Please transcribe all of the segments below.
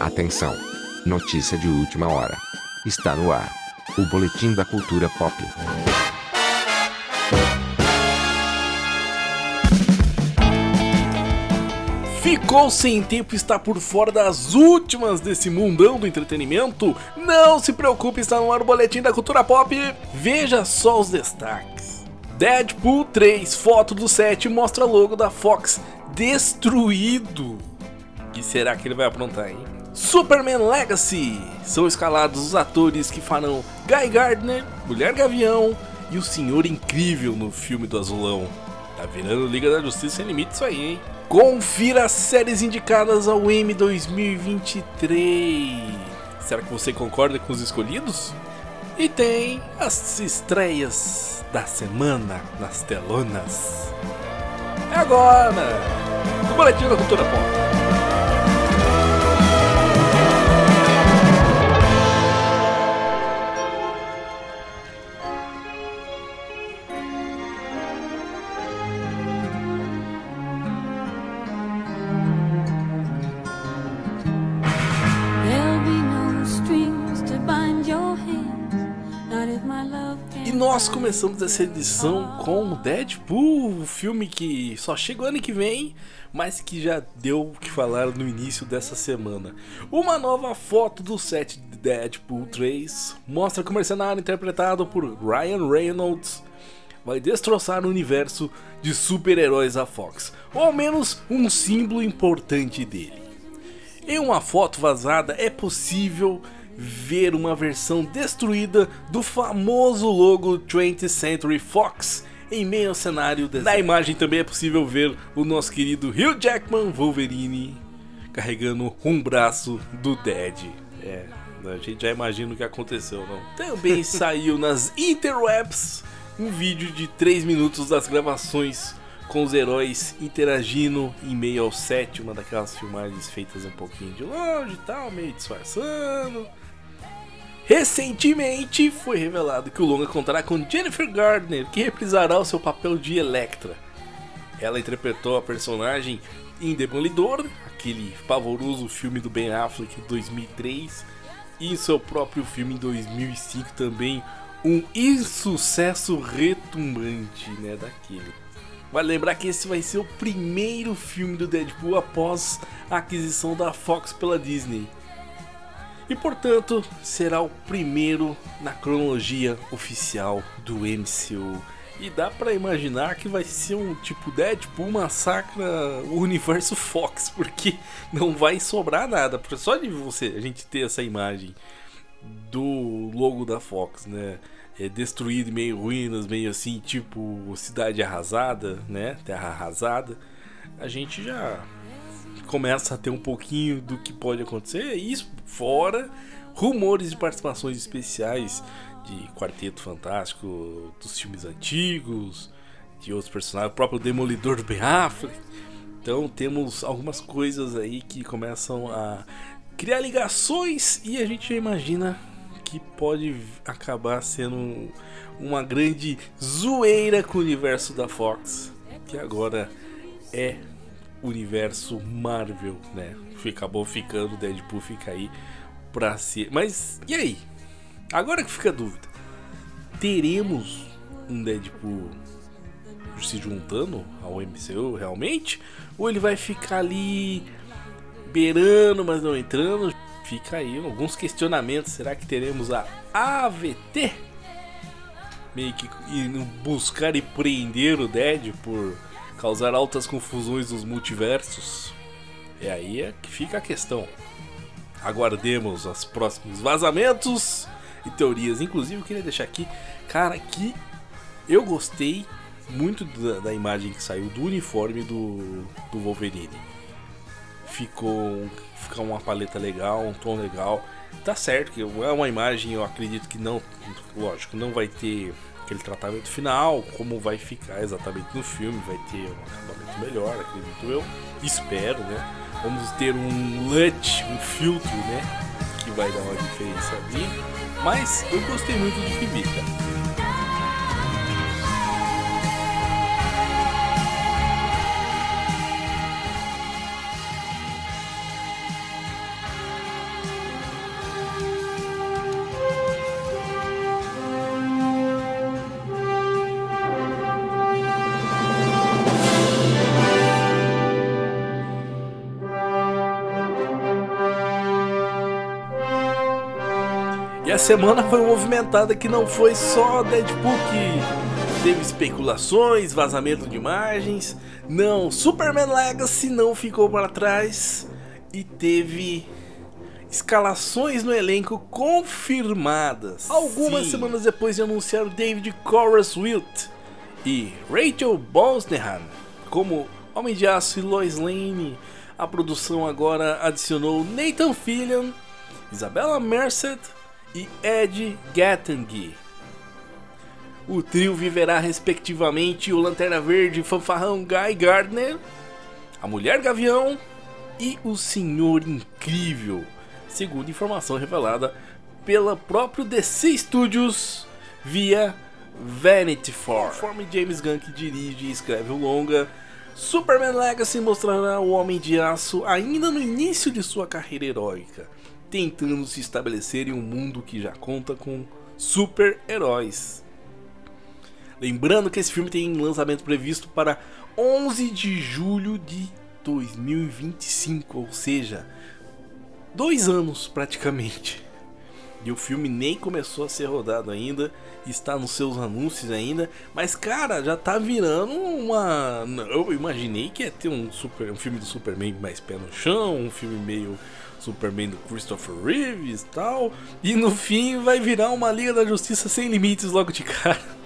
Atenção! Notícia de última hora. Está no ar. O Boletim da Cultura Pop. Ficou sem tempo está por fora das últimas desse mundão do entretenimento? Não se preocupe, está no ar o Boletim da Cultura Pop. Veja só os destaques. Deadpool 3, foto do set mostra logo da Fox destruído. O que será que ele vai aprontar, hein? Superman Legacy são escalados os atores que farão Guy Gardner, Mulher Gavião e o Senhor Incrível no filme do Azulão. Tá virando Liga da Justiça sem limite isso aí, hein? Confira as séries indicadas ao M 2023. Será que você concorda com os escolhidos? E tem as estreias da semana nas telonas. É agora! O Boletim da Cultura Pop. Nós começamos essa edição com Deadpool, o filme que só chega ano que vem, mas que já deu o que falar no início dessa semana. Uma nova foto do set de Deadpool 3 mostra que o mercenário interpretado por Ryan Reynolds vai destroçar o universo de super-heróis da Fox, ou ao menos um símbolo importante dele. Em uma foto vazada é possível ver uma versão destruída do famoso logo 20th Century Fox em meio ao cenário deserto. Na imagem também é possível ver o nosso querido Hugh Jackman Wolverine carregando um braço do Dead. É, a gente já imagina o que aconteceu, não? Também saiu nas interwebs um vídeo de 3 minutos das gravações com os heróis interagindo em meio ao set, uma daquelas filmagens feitas um pouquinho de longe e tal, meio disfarçando. Recentemente foi revelado que o longa contará com Jennifer Gardner, que reprisará o seu papel de Electra. Ela interpretou a personagem em Demolidor, aquele pavoroso filme do Ben Affleck de 2003, e em seu próprio filme em 2005 também, um insucesso retumbante, né, daquele. Vale lembrar que esse vai ser o primeiro filme do Deadpool após a aquisição da Fox pela Disney e portanto será o primeiro na cronologia oficial do MCU. E dá para imaginar que vai ser um tipo Deadpool massacra o universo Fox, porque não vai sobrar nada. Só de você a gente ter essa imagem do logo da Fox, né? É destruído, meio ruínas, meio assim, tipo cidade arrasada, né? Terra arrasada. A gente já começa a ter um pouquinho do que pode acontecer. Isso fora rumores de participações especiais de Quarteto Fantástico, dos filmes antigos, de outros personagens, o próprio Demolidor do Ben Affleck. Então temos algumas coisas aí que começam a criar ligações e a gente imagina que pode acabar sendo uma grande zoeira com o universo da Fox, que agora é universo Marvel, né? Acabou ficando, Deadpool fica aí pra ser. Mas e aí? Agora que fica a dúvida: teremos um Deadpool se juntando ao MCU realmente? Ou ele vai ficar ali beirando, mas não entrando? Fica aí alguns questionamentos. Será que teremos a AVT? Meio que buscar e prender o Deadpool causar altas confusões nos multiversos. É aí é que fica a questão. Aguardemos os próximos vazamentos e teorias. Inclusive, eu queria deixar aqui, cara, que eu gostei muito da, da imagem que saiu do uniforme do, do Wolverine. Ficou, ficou uma paleta legal, um tom legal. Tá certo que é uma imagem, eu acredito que não, lógico, não vai ter aquele tratamento final, como vai ficar exatamente no filme, vai ter um acabamento melhor, acredito eu. Espero, né? Vamos ter um LUT, um filtro, né? Que vai dar uma diferença ali. Mas eu gostei muito do vi, cara. Semana foi movimentada que não foi só Deadpool que teve especulações, vazamento de imagens. Não, Superman Legacy não ficou para trás e teve escalações no elenco confirmadas. Algumas Sim. semanas depois de anunciar David Coruscant e Rachel Brosnahan como Homem de Aço e Lois Lane, a produção agora adicionou Nathan Fillion, Isabella Merced e Ed Gattingy. O trio viverá respectivamente o Lanterna Verde fanfarrão Guy Gardner, a Mulher Gavião e o Senhor Incrível, segundo informação revelada pela próprio DC Studios via Vanity Fair. Conforme James Gunn que dirige e escreve o longa, Superman Legacy mostrará o Homem de Aço ainda no início de sua carreira heróica, tentando se estabelecer em um mundo que já conta com super-heróis. Lembrando que esse filme tem lançamento previsto para 11 de julho de 2025, ou seja, dois anos praticamente. E o filme nem começou a ser rodado ainda, está nos seus anúncios ainda, mas cara, já tá virando uma. Eu imaginei que ia ter um, super, um filme do Superman mais pé no chão, um filme meio Superman do Christopher Reeves e tal, e no fim vai virar uma Liga da Justiça sem limites logo de cara.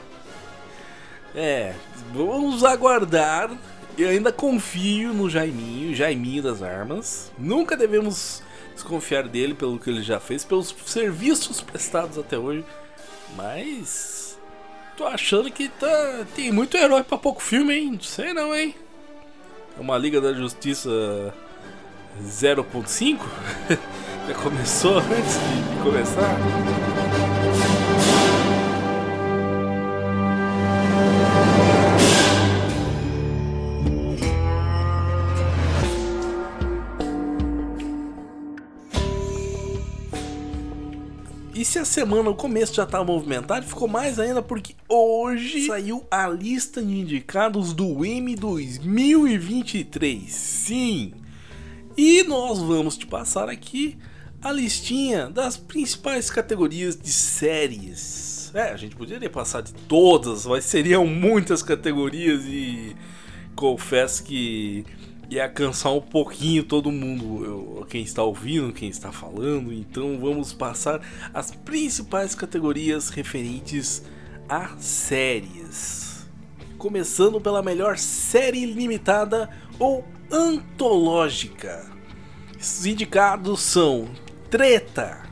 É, vamos aguardar. Eu ainda confio no Jaiminho, Jaiminho das armas. Nunca devemos desconfiar dele pelo que ele já fez, pelos serviços prestados até hoje. Mas. Tô achando que tá, tem muito herói pra pouco filme, hein? Não sei não, hein? É uma Liga da Justiça 0.5? já começou antes de começar? se a semana, o começo já estava movimentado, ficou mais ainda porque hoje saiu a lista de indicados do M 2023. Sim! E nós vamos te passar aqui a listinha das principais categorias de séries. É, a gente poderia passar de todas, mas seriam muitas categorias e confesso que ia cansar um pouquinho todo mundo, eu, quem está ouvindo, quem está falando. Então vamos passar as principais categorias referentes a séries. Começando pela melhor série limitada ou antológica. Os indicados são Treta,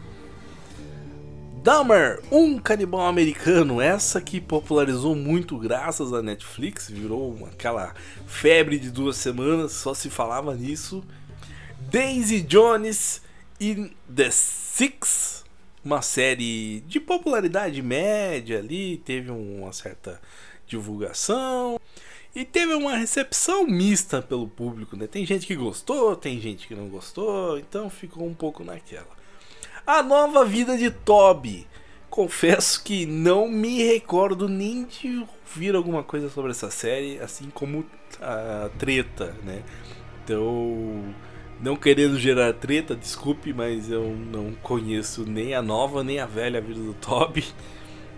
Dahmer, um canibal americano, essa que popularizou muito graças à Netflix, virou uma, aquela febre de duas semanas, só se falava nisso. Daisy Jones e The Six, uma série de popularidade média ali, teve uma certa divulgação e teve uma recepção mista pelo público, né? Tem gente que gostou, tem gente que não gostou, então ficou um pouco naquela. A Nova Vida de Toby. Confesso que não me recordo nem de ouvir alguma coisa sobre essa série, assim como a treta, né? Então, não querendo gerar treta, desculpe, mas eu não conheço nem a nova nem a velha vida do Toby.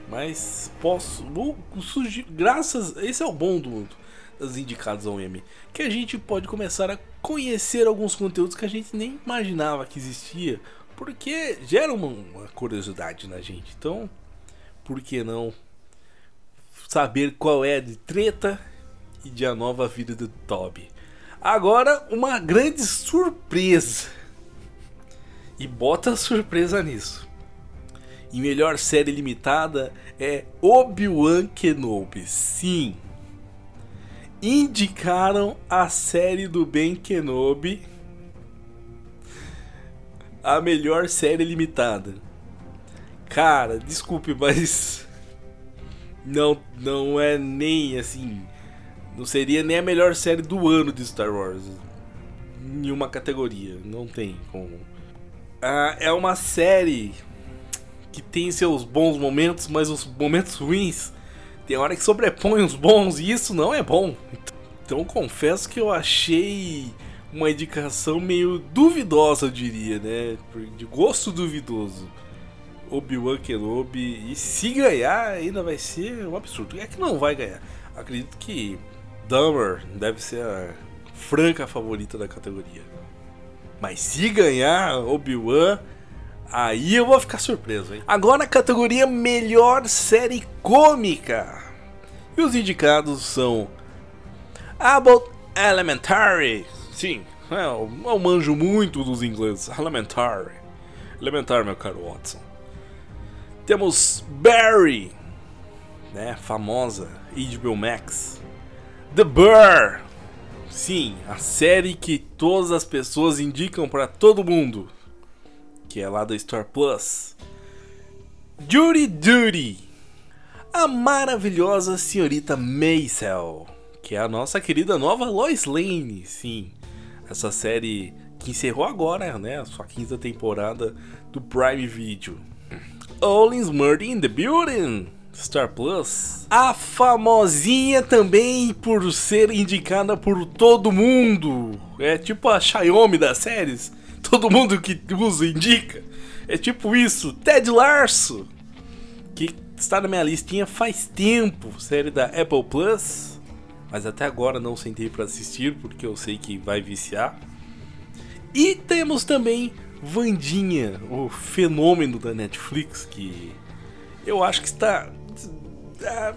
Mas posso, vou graças, esse é o bom do das indicadas ao M, que a gente pode começar a conhecer alguns conteúdos que a gente nem imaginava que existia porque gera uma, uma curiosidade na gente. Então, por que não saber qual é de treta e de a nova vida do Toby? Agora, uma grande surpresa. E bota surpresa nisso. E melhor série limitada é Obi-Wan Kenobi. Sim. Indicaram a série do Ben Kenobi a melhor série limitada. Cara, desculpe, mas não não é nem assim, não seria nem a melhor série do ano de Star Wars. Em uma categoria, não tem como. Ah, é uma série que tem seus bons momentos, mas os momentos ruins tem hora que sobrepõe os bons e isso não é bom. Então confesso que eu achei uma indicação meio duvidosa, eu diria, né? De gosto duvidoso. Obi-Wan Kenobi. E se ganhar, ainda vai ser um absurdo. É que não vai ganhar. Acredito que Dummer deve ser a franca favorita da categoria. Mas se ganhar Obi-Wan, aí eu vou ficar surpreso, hein? Agora a categoria Melhor Série Cômica. E os indicados são About Elementary. Sim, é, eu, eu manjo muito dos ingleses. Elementary. Elementar, meu caro Watson. Temos Barry, né, famosa HBO Max. The Burr. Sim, a série que todas as pessoas indicam para todo mundo, que é lá da Star Plus. Judy Duty. A maravilhosa senhorita Maisel, que é a nossa querida nova Lois Lane, sim. Essa série que encerrou agora, né, a sua quinta temporada do Prime Video. Olin's Murder in the Building, Star Plus. A famosinha também por ser indicada por todo mundo. É tipo a Xiaomi das séries. Todo mundo que usa indica. É tipo isso. Ted Larso. Que está na minha listinha faz tempo. Série da Apple Plus. Mas até agora não sentei para assistir porque eu sei que vai viciar. E temos também Vandinha, o fenômeno da Netflix, que eu acho que está. Ah,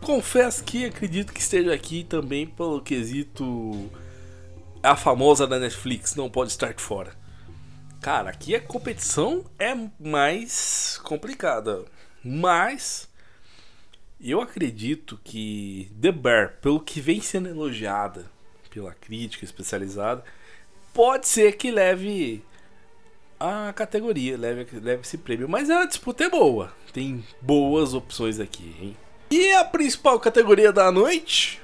confesso que acredito que esteja aqui também pelo quesito. A famosa da Netflix não pode estar de fora. Cara, aqui a competição é mais complicada. Mas eu acredito que The Bear, pelo que vem sendo elogiada pela crítica especializada, pode ser que leve a categoria, leve, leve esse prêmio. Mas a disputa é boa. Tem boas opções aqui, hein? E a principal categoria da noite?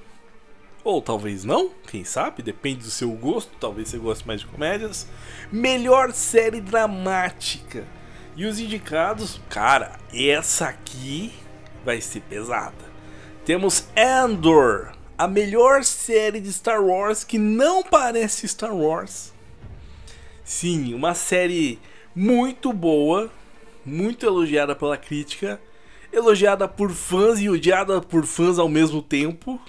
Ou talvez não, quem sabe, depende do seu gosto. Talvez você goste mais de comédias. Melhor série dramática. E os indicados, cara, essa aqui vai ser pesada. Temos Andor, a melhor série de Star Wars que não parece Star Wars. Sim, uma série muito boa, muito elogiada pela crítica, elogiada por fãs e odiada por fãs ao mesmo tempo,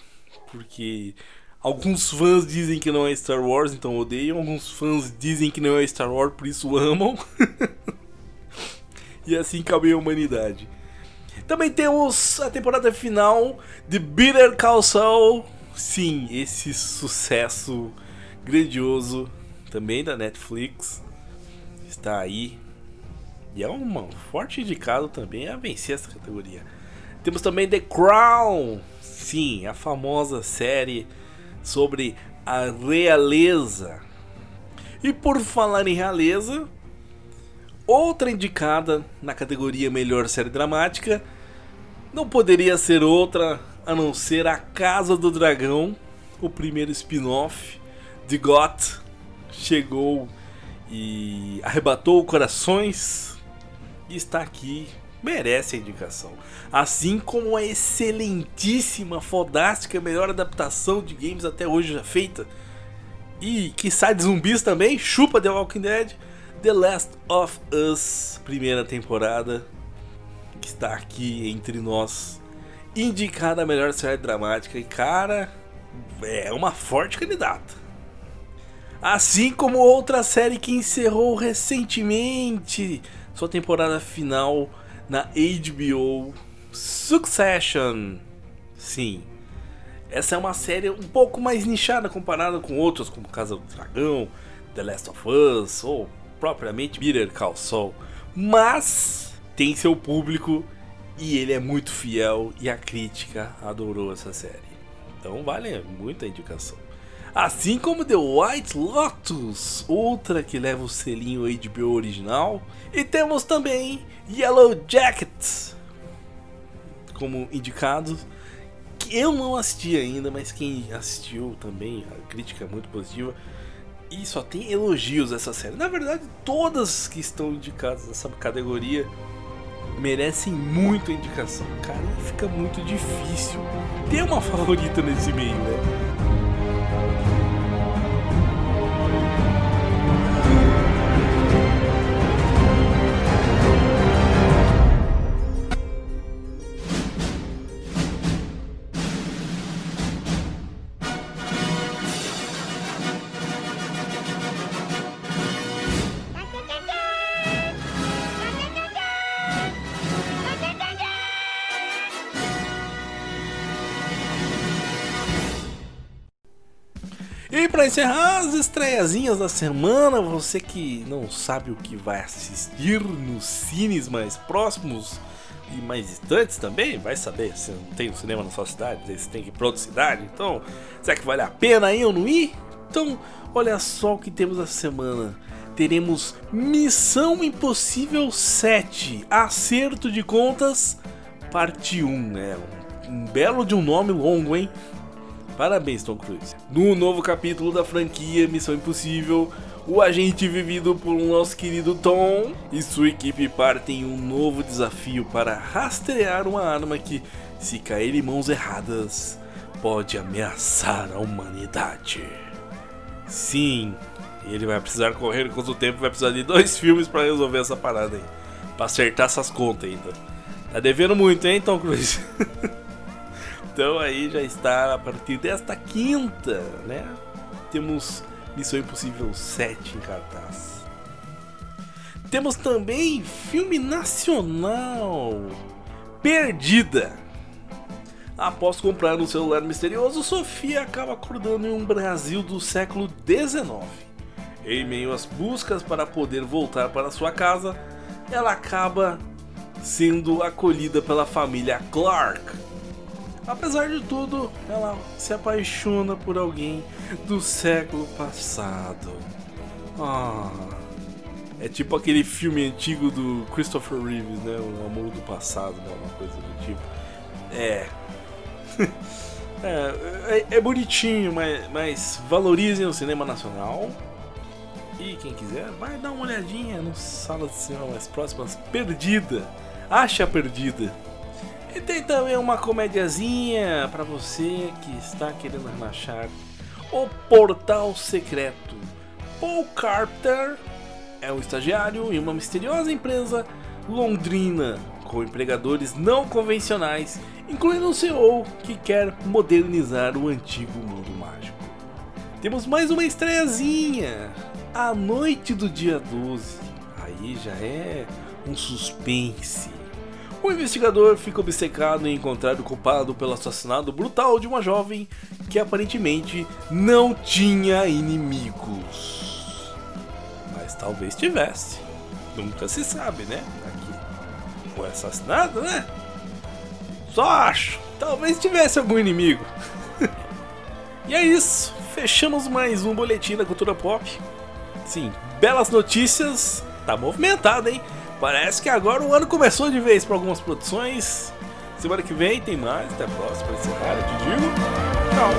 porque alguns fãs dizem que não é Star Wars, então odeiam, alguns fãs dizem que não é Star Wars, por isso amam. e assim cabe a humanidade. Também temos a temporada final de Bitter Call Saul. Sim, esse sucesso grandioso também da Netflix, está aí. E é um forte indicado também a vencer essa categoria. Temos também The Crown, sim, a famosa série sobre a realeza. E por falar em realeza, outra indicada na categoria Melhor Série Dramática não poderia ser outra a não ser A Casa do Dragão, o primeiro spin-off de GOT, chegou e arrebatou corações e está aqui, merece a indicação. Assim como a excelentíssima, fodástica, melhor adaptação de games até hoje já feita. E que sai de zumbis também, chupa The Walking Dead, The Last of Us, primeira temporada, que está aqui entre nós, indicada a melhor série dramática. E cara, é uma forte candidata. Assim como outra série que encerrou recentemente sua temporada final na HBO Succession. Sim, essa é uma série um pouco mais nichada comparada com outras, como Casa do Dragão, The Last of Us ou propriamente Bitter Call Saul. Mas tem seu público e ele é muito fiel e a crítica adorou essa série. Então vale muito a indicação. Assim como The White Lotus, outra que leva o selinho HBO original. E temos também Yellow Jackets como indicados. Que eu não assisti ainda, mas quem assistiu também, a crítica é muito positiva. E só tem elogios essa série. Na verdade, todas que estão indicadas nessa categoria merecem muito a indicação. Cara, fica muito difícil ter uma favorita nesse meio, né? Para encerrar as estreiazinhas da semana, você que não sabe o que vai assistir nos cines mais próximos e mais distantes também, vai saber se não tem um cinema na sua cidade, se tem que ir para outra cidade, então será que vale a pena ir ou não ir? Então, olha só o que temos essa semana. Teremos Missão Impossível 7, Acerto de Contas, parte 1. É um, belo de um nome longo, hein? Parabéns, Tom Cruise. No novo capítulo da franquia Missão Impossível, o agente vivido por nosso querido Tom e sua equipe partem em um novo desafio para rastrear uma arma que, se cair em mãos erradas, pode ameaçar a humanidade. Sim, ele vai precisar correr contra o tempo, vai precisar de dois filmes para resolver essa parada aí. Pra acertar essas contas ainda. Tá devendo muito, hein, Tom Cruise? Então aí já está a partir desta quinta, né? Temos Missão Impossível 7 em cartaz. Temos também filme nacional Perdida. Após comprar um celular misterioso, Sofia acaba acordando em um Brasil do século XIX. Em meio às buscas para poder voltar para sua casa, ela acaba sendo acolhida pela família Clark, Apesar de tudo, ela se apaixona por alguém do século passado. Ah, é tipo aquele filme antigo do Christopher Reeves, né? O Amor do Passado, né? Uma coisa do tipo. É. é, é, é, bonitinho, mas, mas valorizem o cinema nacional. E quem quiser, vai dar uma olhadinha no sala de cinema mais próximas. Perdida! Acha Perdida! E tem também uma comediazinha para você que está querendo relaxar. O Portal Secreto. Paul Carter é um estagiário em uma misteriosa empresa londrina com empregadores não convencionais, incluindo o CEO que quer modernizar o antigo mundo mágico. Temos mais uma estreiazinha, A Noite do Dia 12. Aí já é um suspense o investigador fica obcecado em encontrar o culpado pelo assassinato brutal de uma jovem que aparentemente não tinha inimigos. Mas talvez tivesse. Nunca se sabe, né? Aqui. Foi assassinado, né? Só acho. Talvez tivesse algum inimigo. e é isso. Fechamos mais um boletim da cultura pop. Sim, belas notícias. Tá movimentado, hein? Parece que agora o ano começou de vez para algumas produções. Semana que vem tem mais. Até a próxima. Para encerrar, eu te digo. Tchau.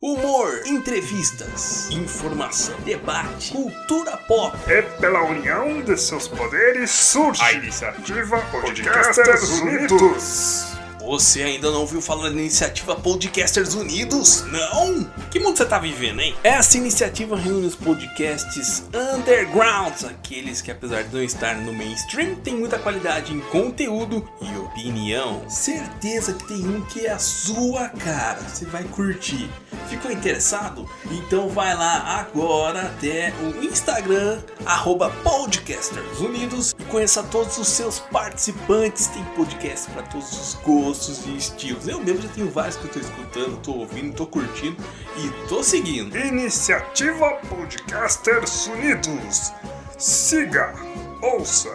Humor, entrevistas, informação, debate, cultura pop. É pela união de seus poderes surge a iniciativa Podcasters Unidos. Você ainda não ouviu falar da iniciativa Podcasters Unidos? Não? Que mundo você tá vivendo, hein? Essa iniciativa reúne os podcasts undergrounds, aqueles que apesar de não estar no mainstream, tem muita qualidade em conteúdo e opinião. Certeza que tem um que é a sua cara, você vai curtir. Ficou interessado? Então vai lá agora até o Instagram, arroba Podcasters Unidos e conheça todos os seus participantes. Tem podcast para todos os gostos gostos e estilos. Eu mesmo já tenho vários que eu tô escutando, tô ouvindo, tô curtindo e tô seguindo. Iniciativa Podcasters Unidos. Siga, ouça,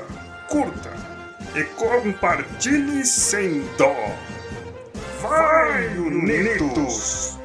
curta e compartilhe sem dó. Vai, Unidos!